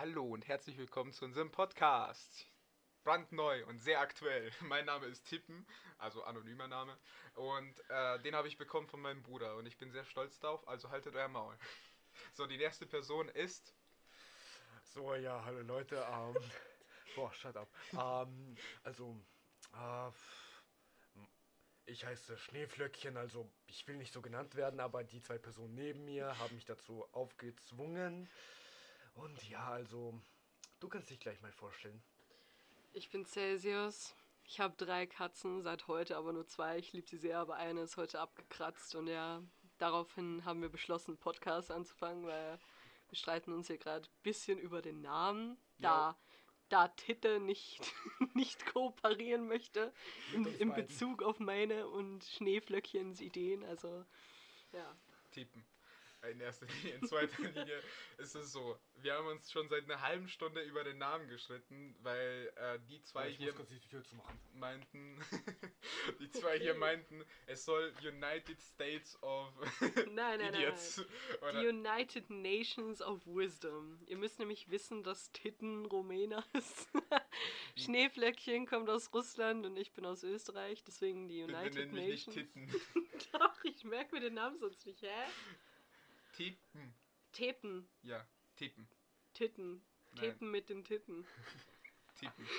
Hallo und herzlich willkommen zu unserem Podcast. Brandneu und sehr aktuell. Mein Name ist Tippen, also anonymer Name. Und äh, den habe ich bekommen von meinem Bruder und ich bin sehr stolz darauf, also haltet euer Maul. So, die nächste Person ist. So, ja, hallo Leute. Ähm, boah, shut up. Ähm, also, äh, ich heiße Schneeflöckchen, also ich will nicht so genannt werden, aber die zwei Personen neben mir haben mich dazu aufgezwungen. Und ja, also, du kannst dich gleich mal vorstellen. Ich bin Celsius. Ich habe drei Katzen, seit heute aber nur zwei. Ich liebe sie sehr, aber eine ist heute abgekratzt. Und ja, daraufhin haben wir beschlossen, Podcast anzufangen, weil wir streiten uns hier gerade ein bisschen über den Namen. Da, da Titte nicht, nicht kooperieren möchte in, in. Bezug auf meine und Schneeflöckchens Ideen. Also, ja. Tippen. In erster Linie. In zweiter Linie ist es so. Wir haben uns schon seit einer halben Stunde über den Namen gestritten, weil äh, die zwei ich hier meinten, die zwei hier meinten, es soll United States of Nein, nein, nein. Idiots. Oder, Die United Nations of Wisdom. Ihr müsst nämlich wissen, dass Titten Rumäner ist. Schneeflöckchen kommt aus Russland und ich bin aus Österreich, deswegen die United nenn mich nicht Nations. Titten. Doch, ich merke mir den Namen sonst nicht, hä? Tippen. Teten, Ja, Tippen. Titten. Nein. Teten mit den Titten. Tippen.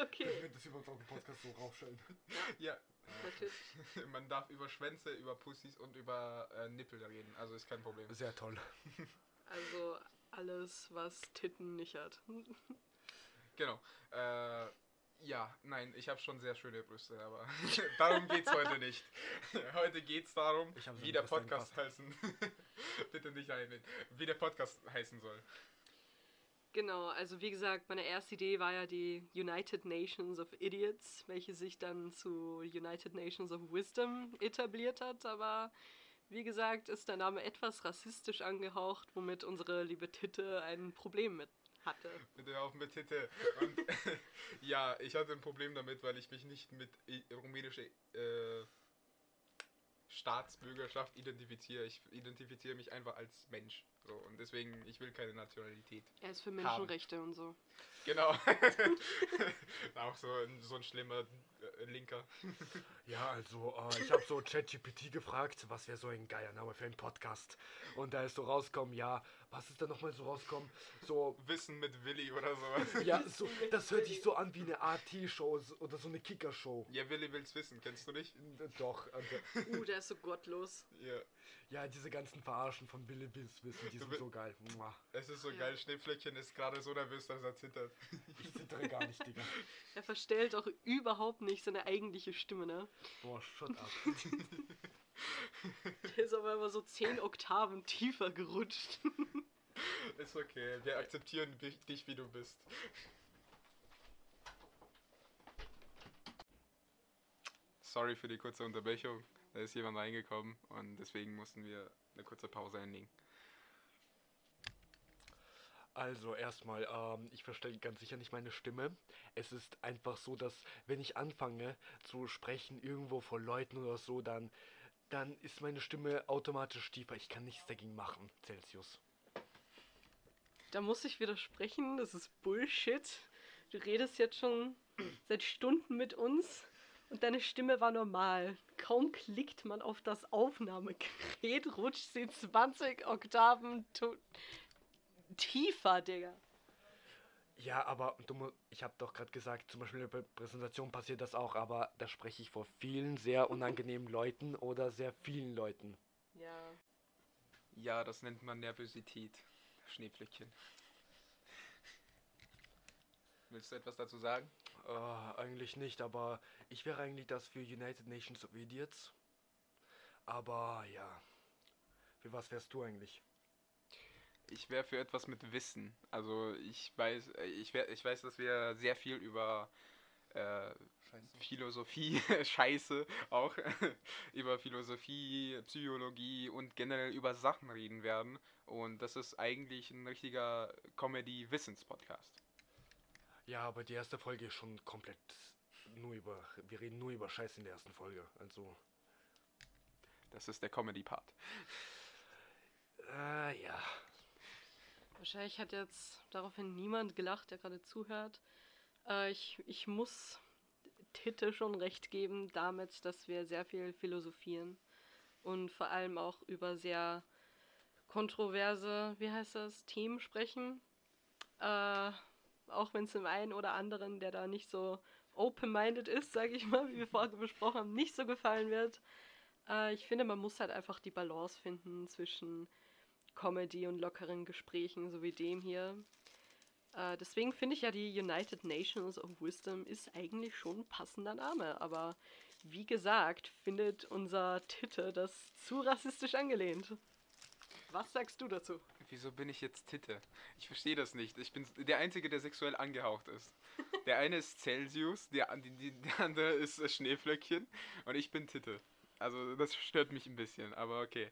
Okay, Ich werde das überhaupt auf dem Podcast so raufstellen. Ja, natürlich. man darf über Schwänze, über Pussys und über äh, Nippel reden, also ist kein Problem. Sehr toll. Also alles, was Titten nicht hat. Genau. Äh, ja, nein, ich habe schon sehr schöne Brüste, aber darum geht's heute nicht. Heute geht's darum, Ich hab so wie der Podcast heißen. Bitte nicht einnehmen. Wie der Podcast heißen soll. Genau, also wie gesagt, meine erste Idee war ja die United Nations of Idiots, welche sich dann zu United Nations of Wisdom etabliert hat, aber wie gesagt, ist der Name etwas rassistisch angehaucht, womit unsere liebe Titte ein Problem mit hatte. Bitte auf mit Titte. Und ja, ich hatte ein Problem damit, weil ich mich nicht mit i- rumänischer äh, Staatsbürgerschaft identifiziere. Ich identifiziere mich einfach als Mensch. So, und deswegen, ich will keine Nationalität. Er ist für Menschenrechte und so. Genau. Auch so ein, so ein schlimmer äh, Linker. Ja, also, äh, ich habe so ChatGPT gefragt, was wäre so ein geiler Name für einen Podcast. Und da ist so rausgekommen, ja, was ist da nochmal so rausgekommen? So, Wissen mit Willi oder sowas. ja, so, das hört sich so an wie eine AT-Show oder so eine Kicker-Show. Ja, Willi will's wissen, kennst du nicht? Doch, also, Uh, der ist so gottlos. Ja. ja, diese ganzen Verarschen von Billy Bills Wissen, die Du sind so geil. Es ist so Ja. geil, Schneeflöckchen ist gerade so nervös, dass er zittert. Ich zittere gar nicht, Digga. Er verstellt auch überhaupt nicht seine eigentliche Stimme, ne? Boah, shut up. Der ist aber immer so 10 Oktaven tiefer gerutscht. Ist okay, wir akzeptieren dich, dich wie du bist. Sorry für die kurze Unterbrechung. Da ist jemand reingekommen und deswegen mussten wir eine kurze Pause einlegen. Also erstmal, ähm, ich verstelle ganz sicher nicht meine Stimme. Es ist einfach so, dass wenn ich anfange zu sprechen irgendwo vor Leuten oder so, dann, dann ist meine Stimme automatisch tiefer. Ich kann nichts dagegen machen, Celsius. Da muss ich widersprechen, das ist Bullshit. Du redest jetzt schon seit Stunden mit uns und deine Stimme war normal. Kaum klickt man auf das Aufnahmegerät, rutscht sie 20 Oktaven tiefer, Digga. Ja, aber du, ich habe doch gerade gesagt, zum Beispiel in der Prä- Präsentation passiert das auch, aber da spreche ich vor vielen sehr unangenehmen Leuten oder sehr vielen Leuten. Ja. Ja, das nennt man Nervosität. Schneeflöckchen. Willst du etwas dazu sagen? Äh, eigentlich nicht, aber ich wäre eigentlich das für United Nations of Idiots. Aber ja. Für was wärst du eigentlich? Ich wäre für etwas mit Wissen. Also ich weiß, äh, ich, wär, ich weiß, dass wir sehr viel über äh, Philosophie, Scheiße auch, über Philosophie, Psychologie und generell über Sachen reden werden. Und das ist eigentlich ein richtiger Comedy-Wissens-Podcast. Ja, aber die erste Folge ist schon komplett nur über. Wir reden nur über Scheiß in der ersten Folge. Also. Das ist der Comedy-Part. Äh, ja. Wahrscheinlich hat jetzt daraufhin niemand gelacht, der gerade zuhört. Äh, ich, ich muss Titte schon recht geben damit, dass wir sehr viel philosophieren und vor allem auch über sehr kontroverse, wie heißt das, Themen sprechen. Äh, auch wenn es dem einen oder anderen, der da nicht so open-minded ist, sage ich mal, wie wir vorher besprochen haben, nicht so gefallen wird. Äh, ich finde, man muss halt einfach die Balance finden zwischen Comedy und lockeren Gesprächen, so wie dem hier. Äh, deswegen finde ich ja, die United Nations of Wisdom ist eigentlich schon ein passender Name. Aber wie gesagt, findet unser Titte das zu rassistisch angelehnt. Was sagst du dazu? Wieso bin ich jetzt Titte? Ich verstehe das nicht. Ich bin der Einzige, der sexuell angehaucht ist. Der eine ist Celsius, der, die, der andere ist Schneeflöckchen und ich bin Titte. Also das stört mich ein bisschen, aber okay.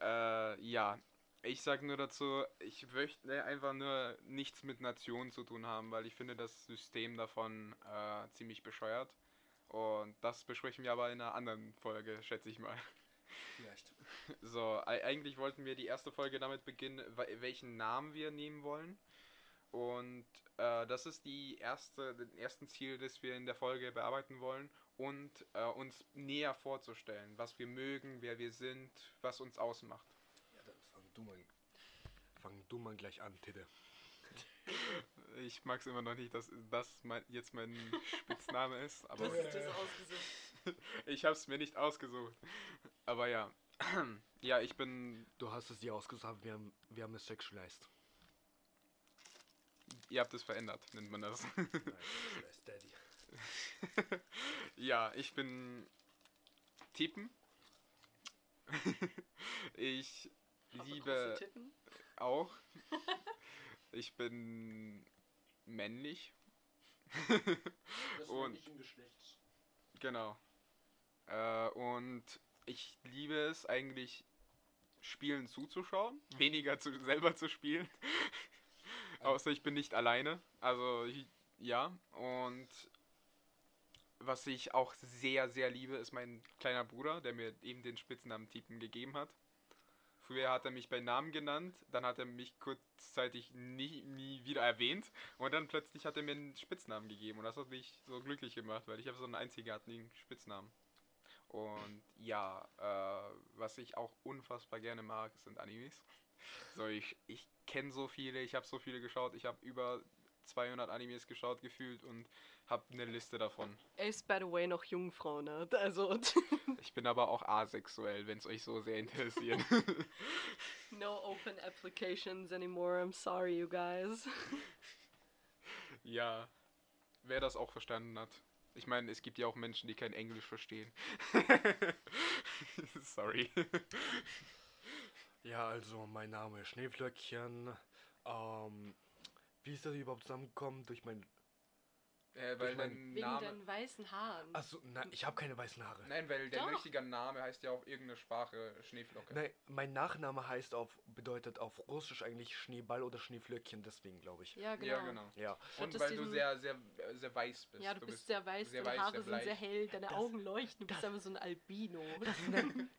Äh, ja, ich sage nur dazu, ich möchte einfach nur nichts mit Nationen zu tun haben, weil ich finde das System davon äh, ziemlich bescheuert. Und das besprechen wir aber in einer anderen Folge, schätze ich mal. Vielleicht. So, eigentlich wollten wir die erste Folge damit beginnen, welchen Namen wir nehmen wollen. Und äh, das ist die erste, das erste Ziel, das wir in der Folge bearbeiten wollen und äh, uns näher vorzustellen, was wir mögen, wer wir sind, was uns ausmacht. Du mal, fang du mal gleich an, Titte. Ich mag es immer noch nicht, dass das mein, jetzt mein Spitzname ist. Aber du hast es ausgesucht. ich habe es mir nicht ausgesucht. Aber ja. ja, ich bin. Du hast es dir ausgesucht, wir haben, wir haben es sexualized. Ihr habt es verändert, nennt man das. Nein, sexualized Daddy. ja, ich bin Typen. ich liebe auch. Ich bin männlich. Des und Geschlechts. genau. Äh, und ich liebe es eigentlich, Spielen zuzuschauen, weniger zu, selber zu spielen. Außer ich bin nicht alleine. Also ja. Und was ich auch sehr, sehr liebe, ist mein kleiner Bruder, der mir eben den Spitznamen Typen gegeben hat. Früher hat er mich bei Namen genannt, dann hat er mich kurzzeitig nie, nie wieder erwähnt und dann plötzlich hat er mir einen Spitznamen gegeben und das hat mich so glücklich gemacht, weil ich habe so einen einzigartigen Spitznamen. Und ja, äh, was ich auch unfassbar gerne mag, sind Animes. So, ich, ich kenne so viele, ich habe so viele geschaut, ich habe über 200 Animes geschaut gefühlt und habe eine Liste davon. Er ist, by the way, noch Jungfrau, ne? Also. ich bin aber auch asexuell, wenn es euch so sehr interessiert. no open applications anymore, I'm sorry, you guys. ja, wer das auch verstanden hat. Ich meine, es gibt ja auch Menschen, die kein Englisch verstehen. Sorry. Ja, also mein Name ist Schneeflöckchen. Ähm, wie ist das überhaupt zusammengekommen? Durch mein äh, weil mein Wegen Name. deinen weißen Haaren. Achso, nein, ich habe keine weißen Haare. Nein, weil der Doch. richtige Name heißt ja auf irgendeine Sprache Schneeflocke. Nein, mein Nachname heißt auf, bedeutet auf Russisch eigentlich Schneeball oder Schneeflöckchen, deswegen glaube ich. Ja, genau. Ja, genau. Ja. Und das weil du sehr, sehr, sehr weiß bist. Ja, du, bist, sehr weiß, sehr deine weiß, Haare sehr sind sehr hell, deine Das- Augen leuchten, du bist einfach so ein Albino.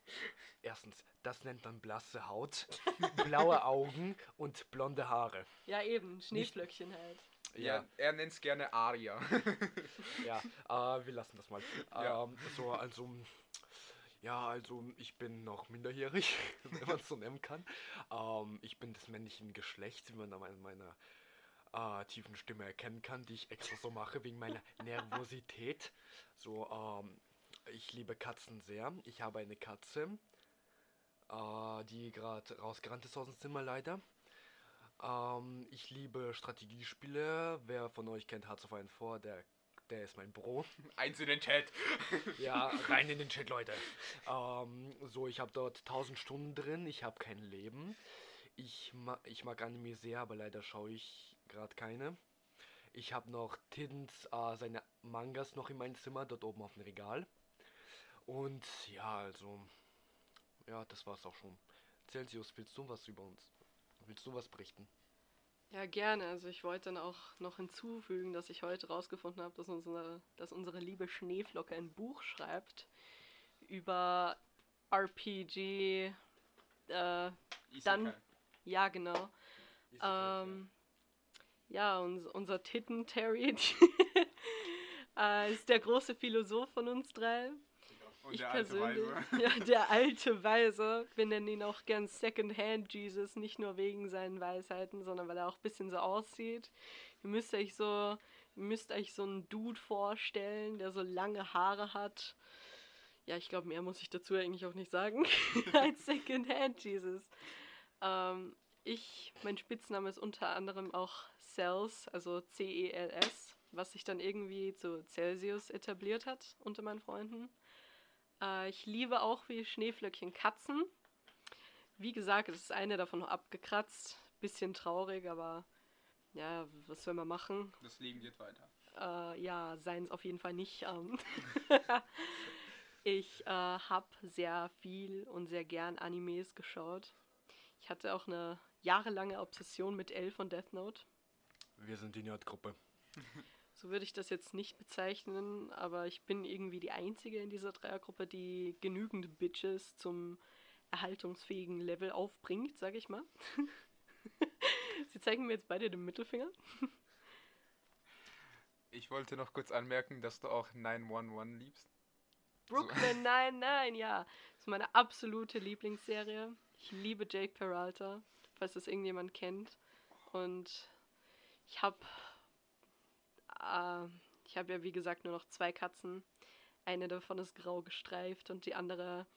Erstens, das nennt man blasse Haut, blaue Augen und blonde Haare. ja, eben, Schneeflöckchen halt. Ja, er nennt es gerne Aria. Ja, äh, wir lassen das mal. Ja. Ähm, so, also, ja, also ich bin noch minderjährig, wenn man es so nennen kann. Ähm, ich bin des männlichen Geschlechts, wie man an meiner äh, tiefen Stimme erkennen kann, die ich extra so mache wegen meiner Nervosität. So, ähm, ich liebe Katzen sehr. Ich habe eine Katze, äh, die gerade rausgerannt ist aus dem Zimmer leider. Ähm, ich liebe Strategiespiele. Wer von euch kennt Hearts of Iron 4, der, der ist mein Bro. Eins in den Chat. Ja, rein in den Chat, Leute. Ähm, so, ich habe dort 1000 Stunden drin. Ich habe kein Leben. Ich, ma ich mag Anime sehr, aber leider schaue ich gerade keine. Ich habe noch Tins, äh, seine Mangas noch in meinem Zimmer, dort oben auf dem Regal. Und ja, also, ja, das war's auch schon. Celsius, willst du was über uns? Willst du was berichten? Ja, gerne. Also ich wollte dann auch noch hinzufügen, dass ich heute rausgefunden habe, dass unsere, dass unsere liebe Schneeflocke ein Buch schreibt über RPG. Äh, Dann- ja, genau. Ähm, ja, uns, unser Titten Terry äh, ist der große Philosoph von uns drei. Und ich der alte Weise. ja, der alte Weise. Wir nennen ihn auch gern Secondhand Jesus, nicht nur wegen seinen Weisheiten, sondern weil er auch ein bisschen so aussieht. Ihr müsst euch so, ihr müsst euch so einen Dude vorstellen, der so lange Haare hat. Ja, ich glaube, mehr muss ich dazu eigentlich auch nicht sagen. Als Secondhand Jesus. Ähm, ich, mein Spitzname ist unter anderem auch Cells, also C-E-L-S, was sich dann irgendwie zu Celsius etabliert hat unter meinen Freunden. Äh, ich liebe auch wie Schneeflöckchen Katzen. Wie gesagt, es ist eine davon noch abgekratzt. Bisschen traurig, aber ja, was soll man machen? Das Leben geht weiter. Äh, ja, seien es auf jeden Fall nicht. Ähm. ich äh, habe sehr viel und sehr gern Animes geschaut. Ich hatte auch eine jahrelange Obsession mit L von Death Note. Wir sind die Nerdgruppe. So würde ich das jetzt nicht bezeichnen, aber ich bin irgendwie die Einzige in dieser Dreiergruppe, die genügend Bitches zum erhaltungsfähigen Level aufbringt, sage ich mal. Sie zeigen mir jetzt beide den Mittelfinger. Ich wollte noch kurz anmerken, dass du auch 911 liebst. Brooklyn, nein, nein, ja. Das ist meine absolute Lieblingsserie. Ich liebe Jake Peralta, falls das irgendjemand kennt. Und ich habe äh, ich habe ja wie gesagt nur noch zwei Katzen. Eine davon ist grau gestreift und die andere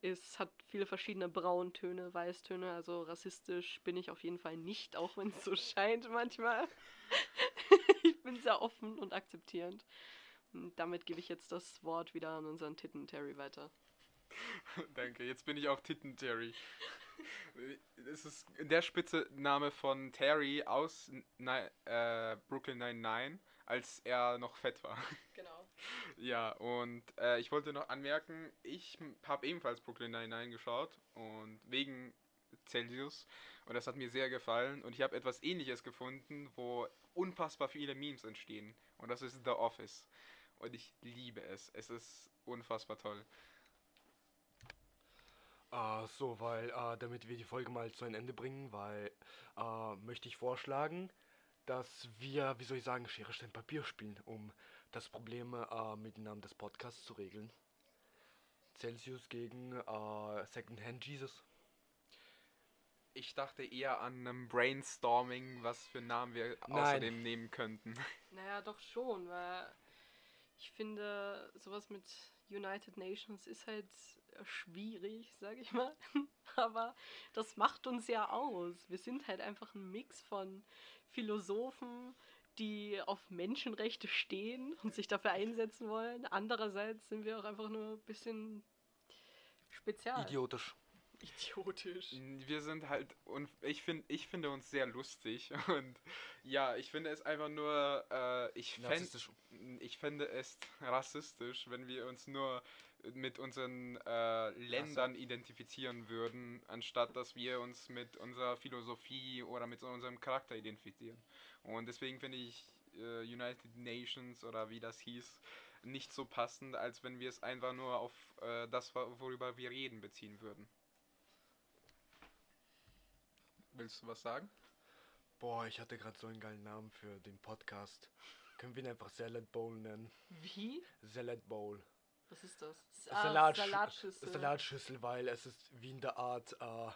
ist hat viele verschiedene Brauntöne, Weißtöne. Also rassistisch bin ich auf jeden Fall nicht, auch wenn es so scheint manchmal. ich bin sehr offen und akzeptierend. Und damit gebe ich jetzt das Wort wieder an unseren Titten Terry weiter. Danke, jetzt bin ich auch Titten Terry. Es ist der Spitzname von Terry aus äh, Brooklyn 99, als er noch fett war. Genau. Ja, und äh, ich wollte noch anmerken, ich habe ebenfalls Brooklyn 99 geschaut und wegen Celsius und das hat mir sehr gefallen und ich habe etwas ähnliches gefunden, wo unfassbar viele Memes entstehen und das ist The Office und ich liebe es. Es ist unfassbar toll. Äh, so, weil, äh, damit wir die Folge mal zu einem Ende bringen, weil, äh, möchte ich vorschlagen, dass wir, wie soll ich sagen, Schere, Stein, Papier spielen, um das Problem äh, mit dem Namen des Podcasts zu regeln. Celsius gegen äh, Secondhand Jesus. Ich dachte eher an einem Brainstorming, was für Namen wir Nein. außerdem nehmen könnten. Naja, doch schon, weil ich finde, sowas mit United Nations ist halt schwierig, sag ich mal. Aber das macht uns ja aus. Wir sind halt einfach ein Mix von Philosophen, die auf Menschenrechte stehen und sich dafür einsetzen wollen. Andererseits sind wir auch einfach nur ein bisschen spezial. Idiotisch. Idiotisch. Wir sind halt und ich finde ich finde uns sehr lustig und ja, ich finde es einfach nur äh, ich fänd, ich finde es rassistisch, wenn wir uns nur mit unseren äh, Ländern identifizieren würden, anstatt dass wir uns mit unserer Philosophie oder mit unserem Charakter identifizieren. Und deswegen finde ich äh, United Nations oder wie das hieß nicht so passend, als wenn wir es einfach nur auf äh, das, wo- worüber wir reden, beziehen würden. Willst du was sagen? Boah, ich hatte gerade so einen geilen Namen für den Podcast. Können wir ihn einfach Salad Bowl nennen? Wie? Salad Bowl. Was ist das? Salat Salatschüssel. Salatschüssel, weil es ist wie in der Art, äh,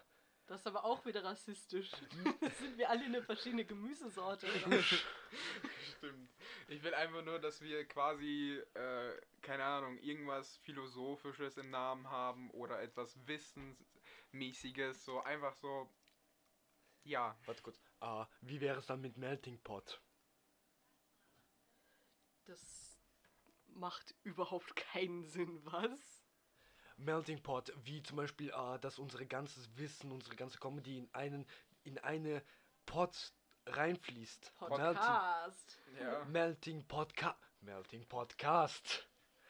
Das ist aber auch wieder rassistisch. Das sind wir alle eine verschiedene Gemüsesorte. Stimmt. Ich will einfach nur, dass wir quasi, äh, keine Ahnung, irgendwas Philosophisches im Namen haben oder etwas Wissensmäßiges, so einfach so, ja. warte kurz, äh, wie wäre es dann mit Melting Pot? Das macht überhaupt keinen Sinn, was? Melting Pot, wie zum Beispiel, äh, dass unsere ganzes Wissen, unsere ganze Comedy in einen, in eine Pot reinfließt. Melting, Podcast. Ja. Melting Podcast. Melting Podcast.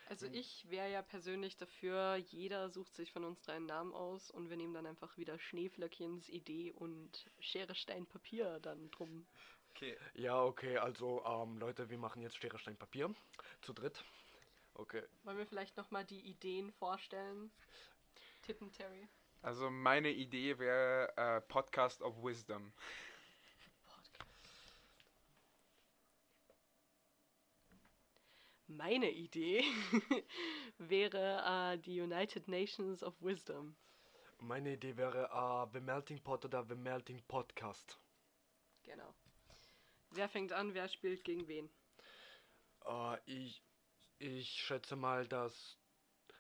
Also ich wäre ja persönlich dafür, jeder sucht sich von uns drei einen Namen aus und wir nehmen dann einfach wieder Schneeflöckchens Idee und Schere, Stein, Papier dann drum. Okay. Ja, okay, also, ähm, Leute, wir machen jetzt Schere, Stein, Papier. Zu dritt. Okay. Wollen wir vielleicht nochmal die Ideen vorstellen? Tippen, Terry. Also meine Idee wäre äh, Podcast of Wisdom. Meine Idee wäre äh, die United Nations of Wisdom. Meine Idee wäre äh, The Melting Pot oder The Melting Podcast. Genau. Wer fängt an, wer spielt gegen wen? Äh, ich ich schätze mal, dass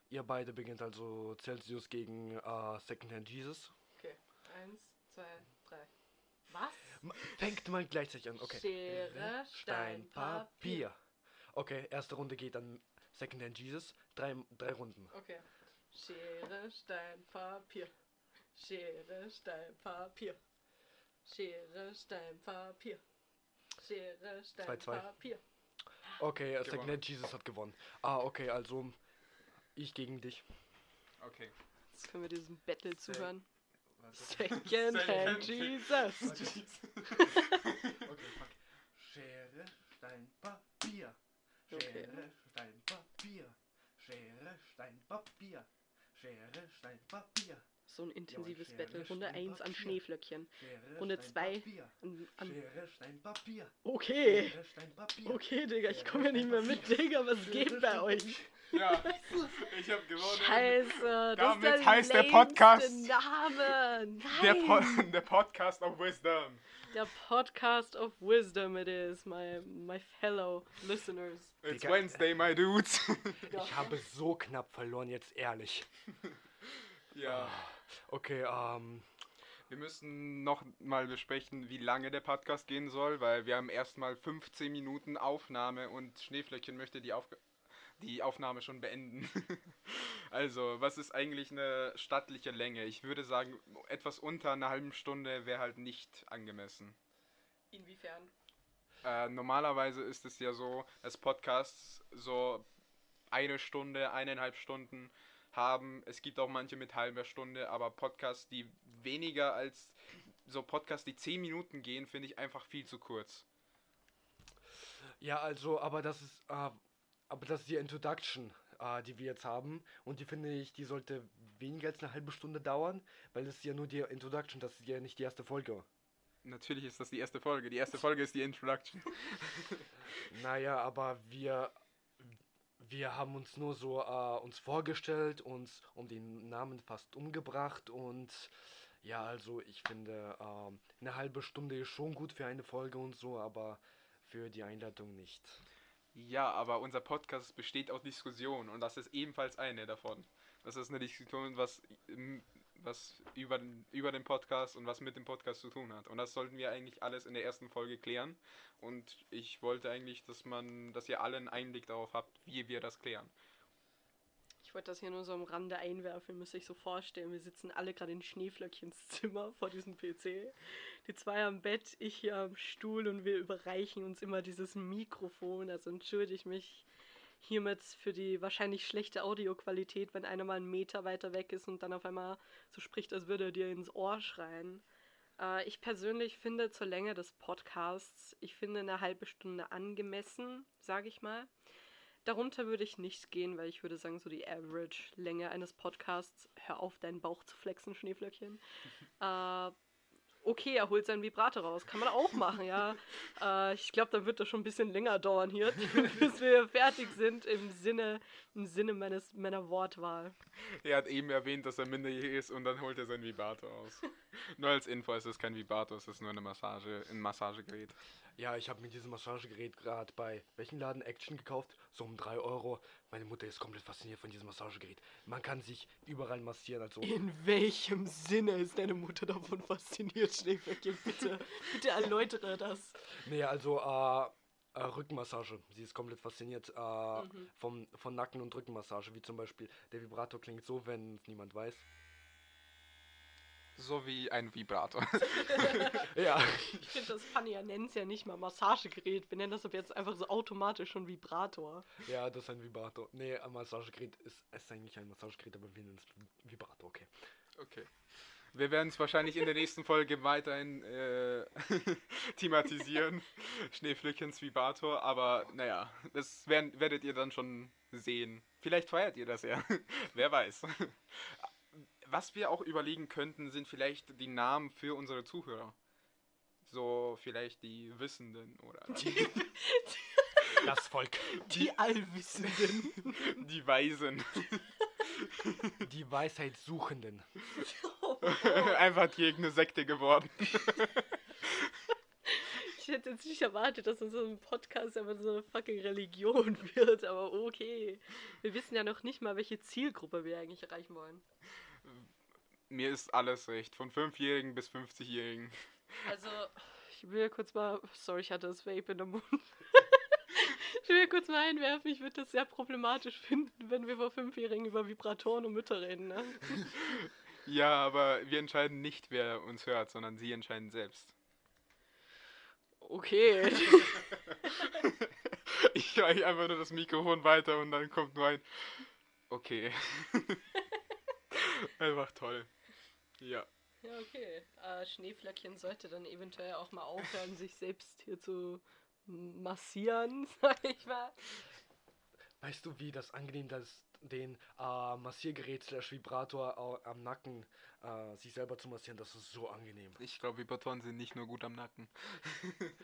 ihr beide beginnt, also Celsius gegen äh, Secondhand Jesus. Okay. Eins, zwei, drei. Was? Fängt mal gleichzeitig an, okay. Schere, Stein, Papier. Okay, erste Runde geht an Secondhand Jesus. Drei, drei Runden. Okay. Schere, Stein, Papier. Schere, Stein, Papier. Schere, Stein, Papier. Schere, Stein, Zwei, zwei. Papier. Okay, äh, Gewonnen. Secondhand Jesus hat gewonnen. Ah, okay, also ich gegen dich. Okay. Jetzt können wir diesem Battle zuhören. Warte. Second Hand Jesus. okay, fuck. Schere, Stein, Papier. Okay. Stein, Papier. Schere, Stein, Papier. Schere, Stein, Papier. So ein intensives Schere, Battle. Runde Stein, 1 an. Schneeflöckchen. Schere, Runde Stein, 2 Papier. an, an. Schere, Stein, Papier. Okay. Schere, Stein, Papier. Okay, Digga, ich komme ja nicht mehr mit, Digga. Was geht bei euch? Ja, ich habe gewonnen. Scheiße, das Damit ist der heißt der Podcast- Name. Nein. Der, po der Podcast of Wisdom. Der Podcast of Wisdom it is, my, my fellow listeners. It's Digga. Wednesday, my dudes. Ich habe so knapp verloren, jetzt ehrlich. ja. Okay, ähm, Wir müssen noch mal besprechen, wie lange der Podcast gehen soll, weil wir haben erstmal 15 Minuten Aufnahme und Schneeflöckchen möchte die, Aufg die Aufnahme schon beenden. also, was ist eigentlich eine stattliche Länge? Ich würde sagen, etwas unter einer halben Stunde wäre halt nicht angemessen. Inwiefern? Äh, normalerweise ist es ja so, dass Podcasts so eine Stunde, eineinhalb Stunden haben. Es gibt auch manche mit halber Stunde, aber Podcasts, die weniger als so Podcasts, die zehn Minuten gehen, finde ich einfach viel zu kurz. ja, also, aber das ist, äh, aber das ist die Introduction, äh, die wir jetzt haben. Und die finde ich, die sollte weniger als eine halbe Stunde dauern, weil das ist ja nur die Introduction, das ist ja nicht die erste Folge. Natürlich ist das die erste Folge. Die erste Folge ist die Introduction. Naja, aber wir, wir haben uns nur so äh, uns vorgestellt, uns um den Namen fast umgebracht und ja, also ich finde, ähm, eine halbe Stunde ist schon gut für eine Folge und so, aber für die Einleitung nicht. Ja, aber unser Podcast besteht aus Diskussionen und das ist ebenfalls eine davon. Das ist eine Diskussion, was, was über, den, über den Podcast und was mit dem Podcast zu tun hat. Und das sollten wir eigentlich alles in der ersten Folge klären. Und ich wollte eigentlich, dass man, dass ihr alle einen Einblick darauf habt, wie wir das klären. Ich wollte das hier nur so am Rande einwerfen. Ihr müsst euch so vorstellen, wir sitzen alle gerade in Schneeflöckchens Zimmer vor diesem PC. Die zwei am Bett, ich hier am Stuhl und wir überreichen uns immer dieses Mikrofon. Also entschuldige ich mich hiermit für die wahrscheinlich schlechte Audioqualität, wenn einer mal einen Meter weiter weg ist und dann auf einmal so spricht, als würde er dir ins Ohr schreien. Äh, ich persönlich finde zur Länge des Podcasts, ich finde eine halbe Stunde angemessen, sage ich mal. Darunter würde ich nicht gehen, weil ich würde sagen, so die Average-Länge eines Podcasts, hör auf, deinen Bauch zu flexen, Schneeflöckchen. äh, okay, er holt seinen Vibrator raus. Kann man auch machen, ja. Äh, ich glaube, dann wird das schon ein bisschen länger dauern hier, bis wir fertig sind im Sinne, im Sinne meines, meiner Wortwahl. Er hat eben erwähnt, dass er minderjährig ist und dann holt er sein Vibrator aus. nur als Info, es ist kein Vibrator, es ist nur eine Massage, ein Massagegerät. Ja, ich habe mir dieses Massagegerät gerade bei welchem Laden Action gekauft, so um 3 Euro. Meine Mutter ist komplett fasziniert von diesem Massagegerät. Man kann sich überall massieren, also In welchem Sinne ist deine Mutter davon fasziniert, Schneeflöckchen? Bitte, bitte erläutere das. Nee, also äh, äh, Rückenmassage. Sie ist komplett fasziniert äh, Mhm. vom, von Nacken- und Rückenmassage. Wie zum Beispiel, der Vibrator klingt so, wenn es niemand weiß. So wie ein Vibrator. Ja, Ich finde das funny, er nennt es ja nicht mal Massagegerät. Wir nennen das aber jetzt einfach so automatisch schon Vibrator. ja, das ist ein Vibrator. Nee, ein Massagegerät ist, ist eigentlich ein Massagegerät, aber wir nennen es Vibrator, okay. Okay. Wir werden es wahrscheinlich in der nächsten Folge weiterhin äh, thematisieren. Schneeflöckchens Vibrator, aber naja, das werden, werdet ihr dann schon sehen. Vielleicht feiert ihr das ja. Wer weiß. Was wir auch überlegen könnten, sind vielleicht die Namen für unsere Zuhörer. So vielleicht die Wissenden oder. Das Volk. Die Allwissenden. Die Weisen. Die Weisheitssuchenden. Einfach gegen eine Sekte geworden. Ich hätte jetzt nicht erwartet, dass unser Podcast einfach so eine fucking Religion wird, aber okay. Wir wissen ja noch nicht mal, welche Zielgruppe wir eigentlich erreichen wollen. Mir ist alles recht. Von 5-Jährigen bis 50-Jährigen. Also, ich will kurz mal. Sorry, ich hatte das Vape in der Mund. ich will kurz mal einwerfen, ich würde das sehr problematisch finden, wenn wir vor Fünfjährigen über Vibratoren und Mütter reden, ne? Ja, aber wir entscheiden nicht, wer uns hört, sondern sie entscheiden selbst. Okay. Ich reiche einfach nur das Mikrofon weiter und dann kommt nur ein. Okay. einfach toll. Ja. Ja, okay. Äh, Schneeflöckchen sollte dann eventuell auch mal aufhören, sich selbst hier zu massieren, sag ich mal. Weißt du, wie das angenehm das den äh, Massiergerät slash Vibrator am Nacken äh, sich selber zu massieren, das ist so angenehm. Ich glaube, Vibratoren sind nicht nur gut am Nacken.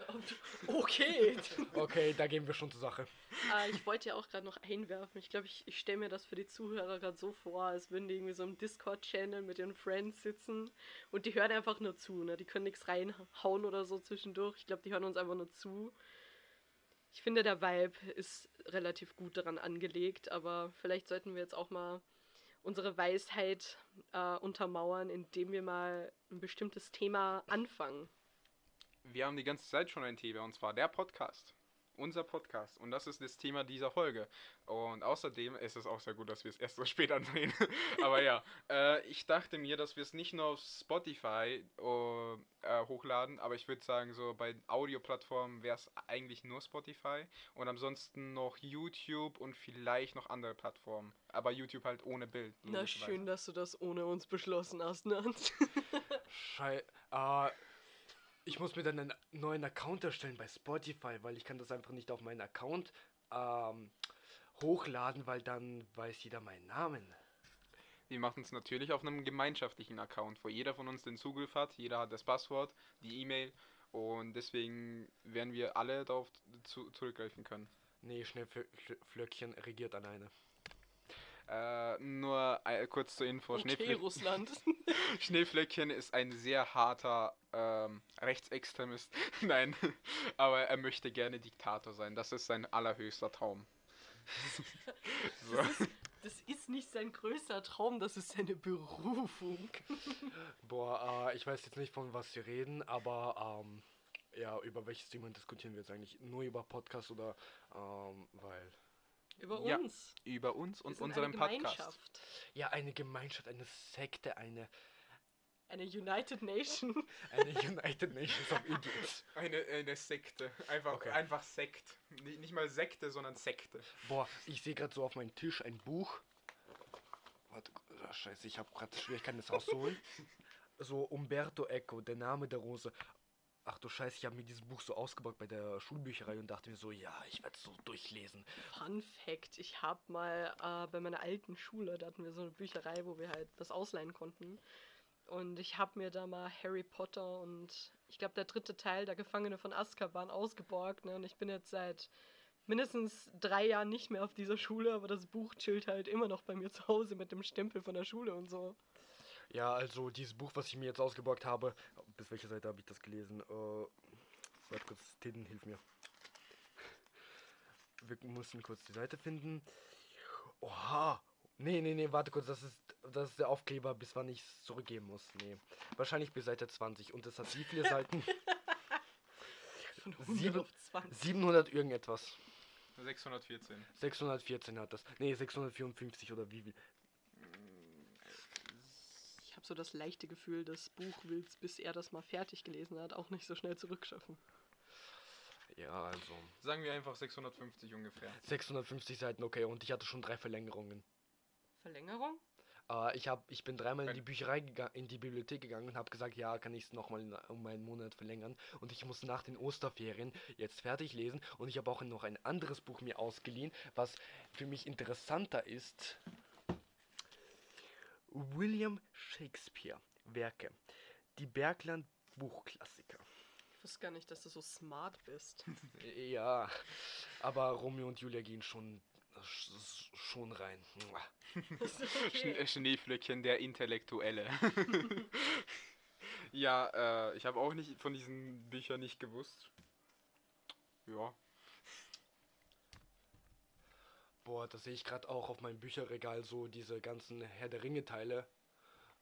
Okay. Okay, da gehen wir schon zur Sache. äh, ich wollte ja auch gerade noch einwerfen. Ich glaube, ich, ich stelle mir das für die Zuhörer gerade so vor, als würden die irgendwie so im Discord-Channel mit ihren Friends sitzen und die hören einfach nur zu. Ne? Die können nichts reinhauen oder so zwischendurch. Ich glaube, die hören uns einfach nur zu. Ich finde, der Vibe ist relativ gut daran angelegt, aber vielleicht sollten wir jetzt auch mal unsere Weisheit äh, untermauern, indem wir mal ein bestimmtes Thema anfangen. Wir haben die ganze Zeit schon ein Thema und zwar der Podcast. Unser Podcast. Und das ist das Thema dieser Folge. Und außerdem ist es auch sehr gut, dass wir es erst so spät ansehen. Aber ja, äh, ich dachte mir, dass wir es nicht nur auf Spotify äh, äh, hochladen, aber ich würde sagen, so bei Audioplattformen wäre es eigentlich nur Spotify. Und ansonsten noch YouTube und vielleicht noch andere Plattformen. Aber YouTube halt ohne Bild. Na schön, dass du das ohne uns beschlossen hast, ne? Schei äh, ich muss mir dann einen neuen Account erstellen bei Spotify, weil ich kann das einfach nicht auf meinen Account ähm, hochladen, weil dann weiß jeder meinen Namen. Wir machen es natürlich auf einem gemeinschaftlichen Account, wo jeder von uns den Zugriff hat, jeder hat das Passwort, die E-Mail und deswegen werden wir alle darauf zu, zurückgreifen können. Nee, Schneeflöckchen regiert alleine. Äh, nur äh, kurz zur Info, Okay, Schneeflö Russland. Schneeflöckchen ist ein sehr harter ähm, Rechtsextremist. Nein, aber er möchte gerne Diktator sein. Das ist sein allerhöchster Traum. so. Das ist nicht sein größter Traum, das ist seine Berufung. Boah, äh, ich weiß jetzt nicht, von was wir reden, aber ähm, ja, über welches Thema diskutieren wir jetzt eigentlich? Nur über Podcast oder ähm, weil. Über Ja, uns. Über uns und unseren eine Podcast. Gemeinschaft. Ja, eine Gemeinschaft, eine Sekte, eine, Eine United Nation. eine United Nations of Idiots. Eine, eine Sekte. Einfach, Okay. einfach Sekt. Nicht, nicht mal Sekte, sondern Sekte. Boah, ich sehe gerade so auf meinem Tisch ein Buch. Warte, oh, scheiße, ich habe gerade Schwierigkeiten, das rauszuholen. so Umberto Eco, der Name der Rose. Ach du Scheiße, ich habe mir dieses Buch so ausgebaut bei der Schulbücherei und dachte mir so, ja, ich werde es so durchlesen. Fun Fact: Ich habe mal äh, bei meiner alten Schule, da hatten wir so eine Bücherei, wo wir halt das ausleihen konnten. Und ich habe mir da mal Harry Potter und ich glaube der dritte Teil, der Gefangene von Azkaban, ausgeborgt. Ne? Und ich bin jetzt seit mindestens drei Jahren nicht mehr auf dieser Schule, aber das Buch chillt halt immer noch bei mir zu Hause mit dem Stempel von der Schule und so. Ja, also dieses Buch, was ich mir jetzt ausgeborgt habe, bis welcher Seite habe ich das gelesen? Äh, warte kurz, Tin, hilf mir. Wir müssen kurz die Seite finden. Oha! Nee, nee, nee, warte kurz, das ist, das ist der Aufkleber, bis wann ich es zurückgeben muss. Nee. Wahrscheinlich bis Seite 20. Und es hat wie viele Seiten? Von 100 Sieben- auf 20. 700 irgendetwas. 614. 614 hat das. Nee, 654 oder wie viel. Ich habe so das leichte Gefühl, das Buch will bis er das mal fertig gelesen hat, auch nicht so schnell zurückschaffen. Ja, also. Sagen wir einfach 650 ungefähr. 650 Seiten, okay. Und ich hatte schon drei Verlängerungen. Verlängerung? Äh, ich, hab, ich bin dreimal in die Bücherei, gega- in die Bibliothek gegangen und habe gesagt, ja, kann ich es nochmal um einen Monat verlängern. Und ich muss nach den Osterferien jetzt fertig lesen. Und ich habe auch noch ein anderes Buch mir ausgeliehen, was für mich interessanter ist. William Shakespeare Werke. Die Bergland Buchklassiker. Ich wusste gar nicht, dass du so smart bist. Ja, aber Romeo und Julia gehen schon, schon rein. Okay. Schneeflöckchen, der Intellektuelle. ja, äh, ich habe auch nicht von diesen Büchern nicht gewusst. Ja. Boah, da sehe ich gerade auch auf meinem Bücherregal so diese ganzen Herr der Ringe-Teile,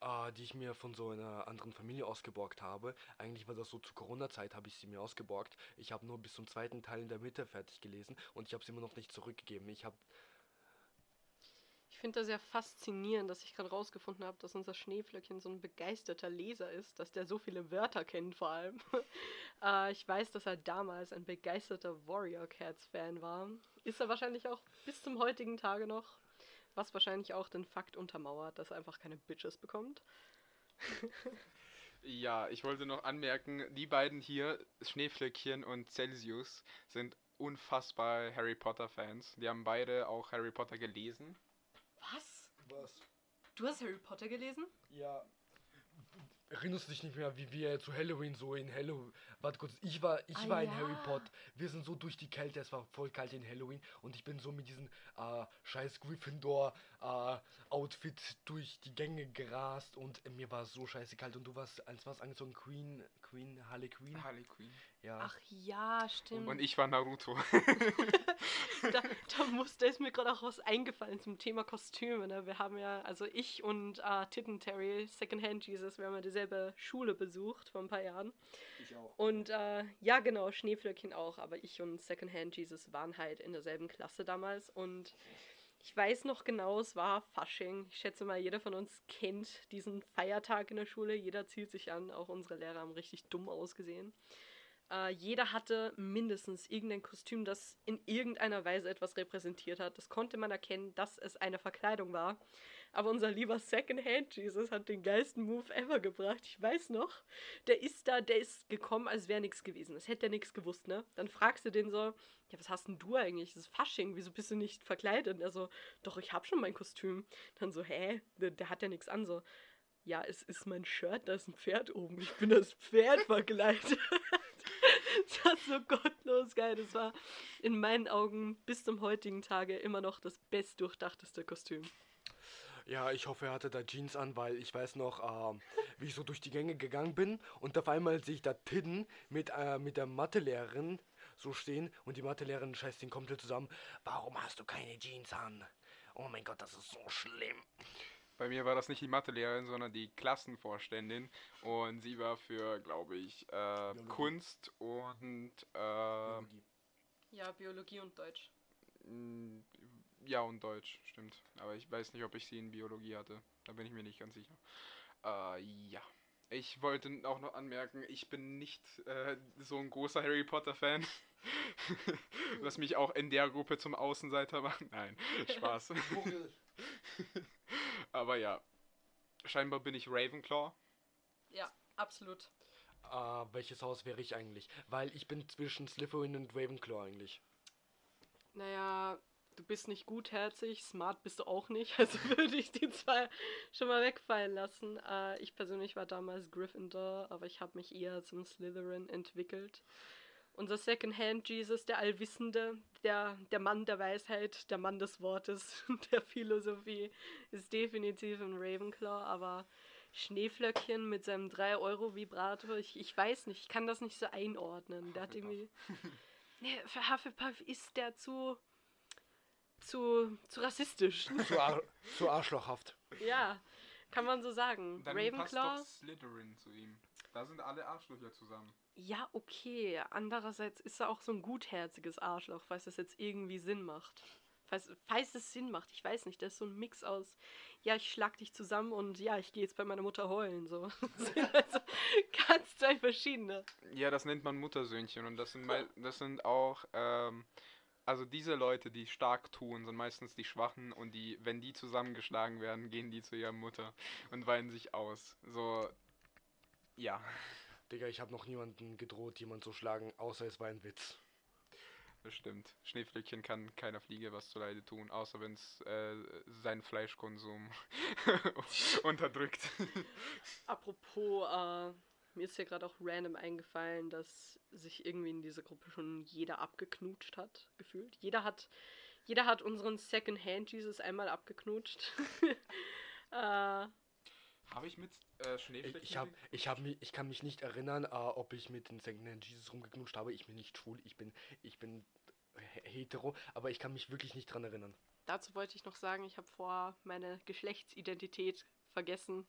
äh, die ich mir von so einer anderen Familie ausgeborgt habe. Eigentlich war das so zur Corona-Zeit, habe ich sie mir ausgeborgt. Ich habe nur bis zum zweiten Teil in der Mitte fertig gelesen und ich habe sie immer noch nicht zurückgegeben. Ich habe ich finde das sehr faszinierend, dass ich gerade rausgefunden habe, dass unser Schneeflöckchen so ein begeisterter Leser ist, dass der so viele Wörter kennt vor allem. äh, ich weiß, dass er damals ein begeisterter Warrior Cats Fan war. Ist er wahrscheinlich auch bis zum heutigen Tage noch. Was wahrscheinlich auch den Fakt untermauert, dass er einfach keine Bitches bekommt. ja, ich wollte noch anmerken, die beiden hier, Schneeflöckchen und Celsius, sind unfassbar Harry Potter Fans. Die haben beide auch Harry Potter gelesen. Was? Was? Du hast Harry Potter gelesen? Ja. Erinnerst du dich nicht mehr, wie wir zu Halloween so in Halloween. Warte kurz, ich war, ich Ah, war in ja. Harry Potter. Wir sind so durch die Kälte, es war voll kalt in Halloween und ich bin so mit diesem äh, scheiß Gryffindor äh, Outfit durch die Gänge gerast und äh, mir war so scheiße kalt und du warst als was angezogen Queen Queen Harley Queen. Harley Quinn. Ja. Ach ja, stimmt. Und ich war Naruto. da, da muss, da ist mir gerade auch was eingefallen zum Thema Kostüme. Ne? Wir haben ja, also ich und äh, Titten Terry, Secondhand Jesus, wir haben ja dieselbe Schule besucht vor ein paar Jahren. ich auch. Und äh, ja, genau, Schneeflöckchen auch, aber ich und Secondhand Jesus waren halt in derselben Klasse damals und ich weiß noch genau, es war Fasching. Ich schätze mal, jeder von uns kennt diesen Feiertag in der Schule. Jeder zielt sich an, auch unsere Lehrer haben richtig dumm ausgesehen. Äh, jeder hatte mindestens irgendein Kostüm, das in irgendeiner Weise etwas repräsentiert hat. Das konnte man erkennen, dass es eine Verkleidung war. Aber unser lieber Secondhand Jesus hat den geilsten Move ever gebracht. Ich weiß noch, der ist da, der ist gekommen, als wäre nichts gewesen. Das hätte er nichts gewusst, ne? Dann fragst du den so, ja, was hast denn du eigentlich? Das ist Fasching, wieso bist du nicht verkleidet? Und er so, doch, ich hab schon mein Kostüm. Dann so, hä? Der, der hat ja nichts an, so. Ja, es ist mein Shirt, da ist ein Pferd oben. Ich bin das Pferd verkleidet. das war so gottlos geil. Das war in meinen Augen bis zum heutigen Tage immer noch das bestdurchdachteste Kostüm. Ja, ich hoffe, er hatte da Jeans an, weil ich weiß noch, ähm, wie ich so durch die Gänge gegangen bin und auf einmal sehe ich da Tidden mit, äh, mit der Mathelehrerin so stehen und die Mathelehrerin scheißt ihn komplett zusammen. Warum hast du keine Jeans an? Oh mein Gott, das ist so schlimm. Bei mir war das nicht die Mathelehrerin, sondern die Klassenvorständin. Und sie war für, glaube ich, äh, Kunst und äh, Ja, Biologie und Deutsch. Ja und Deutsch, stimmt. Aber ich weiß nicht, ob ich sie in Biologie hatte. Da bin ich mir nicht ganz sicher. Äh, ja. Ich wollte auch noch anmerken, ich bin nicht äh, so ein großer Harry Potter Fan. Was mich auch in der Gruppe zum Außenseiter macht. Nein, Spaß. Aber ja. Scheinbar bin ich Ravenclaw. Ja, absolut. Äh, welches Haus wäre ich eigentlich? Weil ich bin zwischen Slytherin und Ravenclaw eigentlich. Naja, du bist nicht gutherzig, smart bist du auch nicht, also würde ich die zwei schon mal wegfallen lassen. Äh, ich persönlich war damals Gryffindor, aber ich habe mich eher zum Slytherin entwickelt. Unser Secondhand Jesus, der Allwissende, der, der Mann der Weisheit, der Mann des Wortes, der Philosophie, ist definitiv ein Ravenclaw, aber Schneeflöckchen mit seinem 3-Euro-Vibrator, ich, ich weiß nicht, ich kann das nicht so einordnen. Der hat irgendwie. Nee, für Hufflepuff ist der zu. Zu. zu rassistisch. Zu, ar zu arschlochhaft. ja, kann man so sagen. Dann Ravenclaw. passt doch Slytherin zu ihm. Da sind alle Arschlöcher zusammen. Ja, okay. Andererseits ist er auch so ein gutherziges Arschloch, falls das jetzt irgendwie Sinn macht. Falls, falls es Sinn macht, ich weiß nicht. Das ist so ein Mix aus, ja, ich schlag dich zusammen und ja, ich gehe jetzt bei meiner Mutter heulen. So. Das sind also ganz zwei verschiedene. Ja, das nennt man Muttersöhnchen und das sind, das sind auch, ähm, also diese Leute, die stark tun, sind meistens die Schwachen und die, wenn die zusammengeschlagen werden, gehen die zu ihrer Mutter und weinen sich aus. So, ja, Digga, ich habe noch niemanden gedroht, jemand zu schlagen, außer es war ein Witz. das stimmt. Schneeflöckchen kann keiner Fliege was zuleide tun, außer wenn es äh, seinen Fleischkonsum unterdrückt. Apropos äh, mir ist ja gerade auch random eingefallen, dass sich irgendwie in dieser Gruppe schon jeder abgeknutscht hat, gefühlt. Jeder hat, jeder hat unseren Second-Hand Jesus einmal abgeknutscht. äh, Habe ich mit äh, Schneeflecken? Ich, hab, ich, hab mich, ich kann mich nicht erinnern, äh, ob ich mit den Secondhand Jesus rumgeknutscht habe. Ich bin nicht schwul, ich bin, ich bin hetero, aber ich kann mich wirklich nicht dran erinnern. Dazu wollte ich noch sagen, ich habe vor meine Geschlechtsidentität vergessen.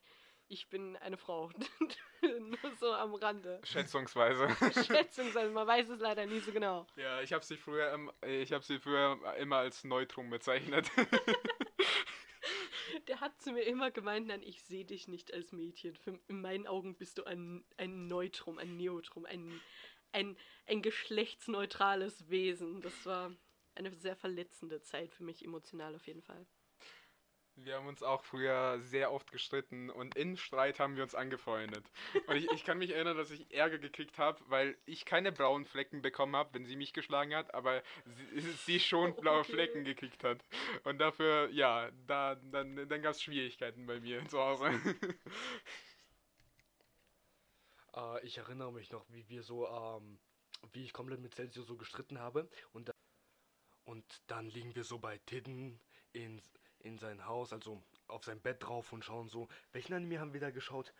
Ich bin eine Frau. Nur so am Rande. Schätzungsweise. Schätzungsweise, man weiß es leider nie so genau. Ja, ich habe sie früher, ich habe sie früher immer als Neutrum bezeichnet. Der hat zu mir immer gemeint, nein, ich sehe dich nicht als Mädchen. Für, in meinen Augen bist du ein, ein Neutrum, ein Neutrum, ein, ein, ein geschlechtsneutrales Wesen. Das war eine sehr verletzende Zeit für mich, emotional auf jeden Fall. Wir haben uns auch früher sehr oft gestritten und in Streit haben wir uns angefreundet. Und ich, ich kann mich erinnern, dass ich Ärger gekriegt habe, weil ich keine braunen Flecken bekommen habe, wenn sie mich geschlagen hat, aber sie, sie schon blaue. Flecken gekriegt hat. Und dafür, ja, da, dann, dann gab es Schwierigkeiten bei mir zu Hause. Äh, ich erinnere mich noch, wie wir so, ähm, wie ich komplett mit Celsius so gestritten habe. Und, da, und dann liegen wir so bei Tidden in in sein Haus, also auf sein Bett drauf und schauen so. Welchen Anime haben wir da geschaut?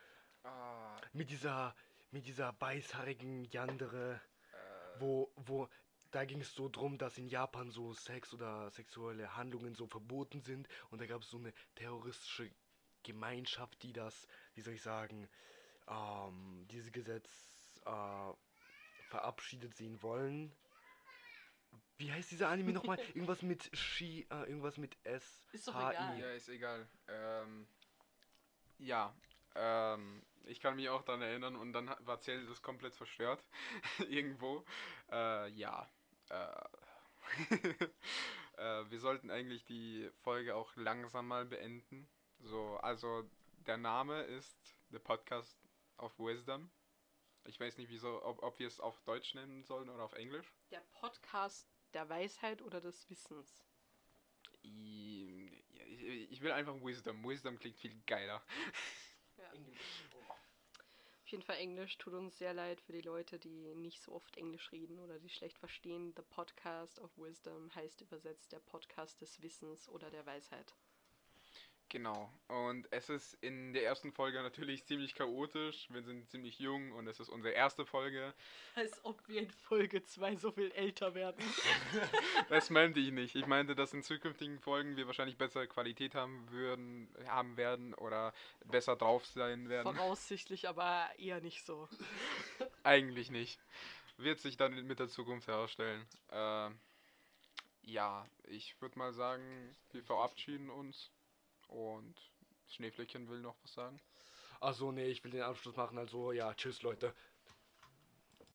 Ah. Mit dieser, mit dieser beißhaarigen Yandere, äh. wo, wo, da ging es so drum, dass in Japan so Sex oder sexuelle Handlungen so verboten sind und da gab es so eine terroristische Gemeinschaft, die das, wie soll ich sagen, ähm, dieses Gesetz äh, verabschiedet sehen wollen. Wie heißt dieser Anime nochmal? Irgendwas mit Shi, äh, irgendwas mit S. Ist doch H egal. Ja, ist egal. Ähm, ja, ähm, ich kann mich auch daran erinnern und dann war Zell das komplett verstört. Irgendwo. Äh, ja. Äh, äh, wir sollten eigentlich die Folge auch langsam mal beenden. So, also der Name ist The Podcast of Wisdom. Ich weiß nicht, wieso, ob, ob wir es auf Deutsch nennen sollen oder auf Englisch. Der Podcast der Weisheit oder des Wissens? Ich, will einfach Wisdom. Wisdom klingt viel geiler. Ja. Auf jeden Fall Englisch tut uns sehr leid für die Leute, die nicht so oft Englisch reden oder die schlecht verstehen. The Podcast of Wisdom heißt übersetzt der Podcast des Wissens oder der Weisheit. Genau. Und es ist in der ersten Folge natürlich ziemlich chaotisch. Wir sind ziemlich jung und es ist unsere erste Folge. Als ob wir in Folge 2 so viel älter werden. das meinte ich nicht. Ich meinte, dass in zukünftigen Folgen wir wahrscheinlich bessere Qualität haben würden, haben werden oder besser drauf sein werden. Voraussichtlich, aber eher nicht so. Eigentlich nicht. Wird sich dann mit der Zukunft herausstellen. Äh, ja, ich würde mal sagen, wir verabschieden uns. Und Schneeflöckchen will noch was sagen. Achso, nee, ich will den Abschluss machen. Also, ja, tschüss, Leute.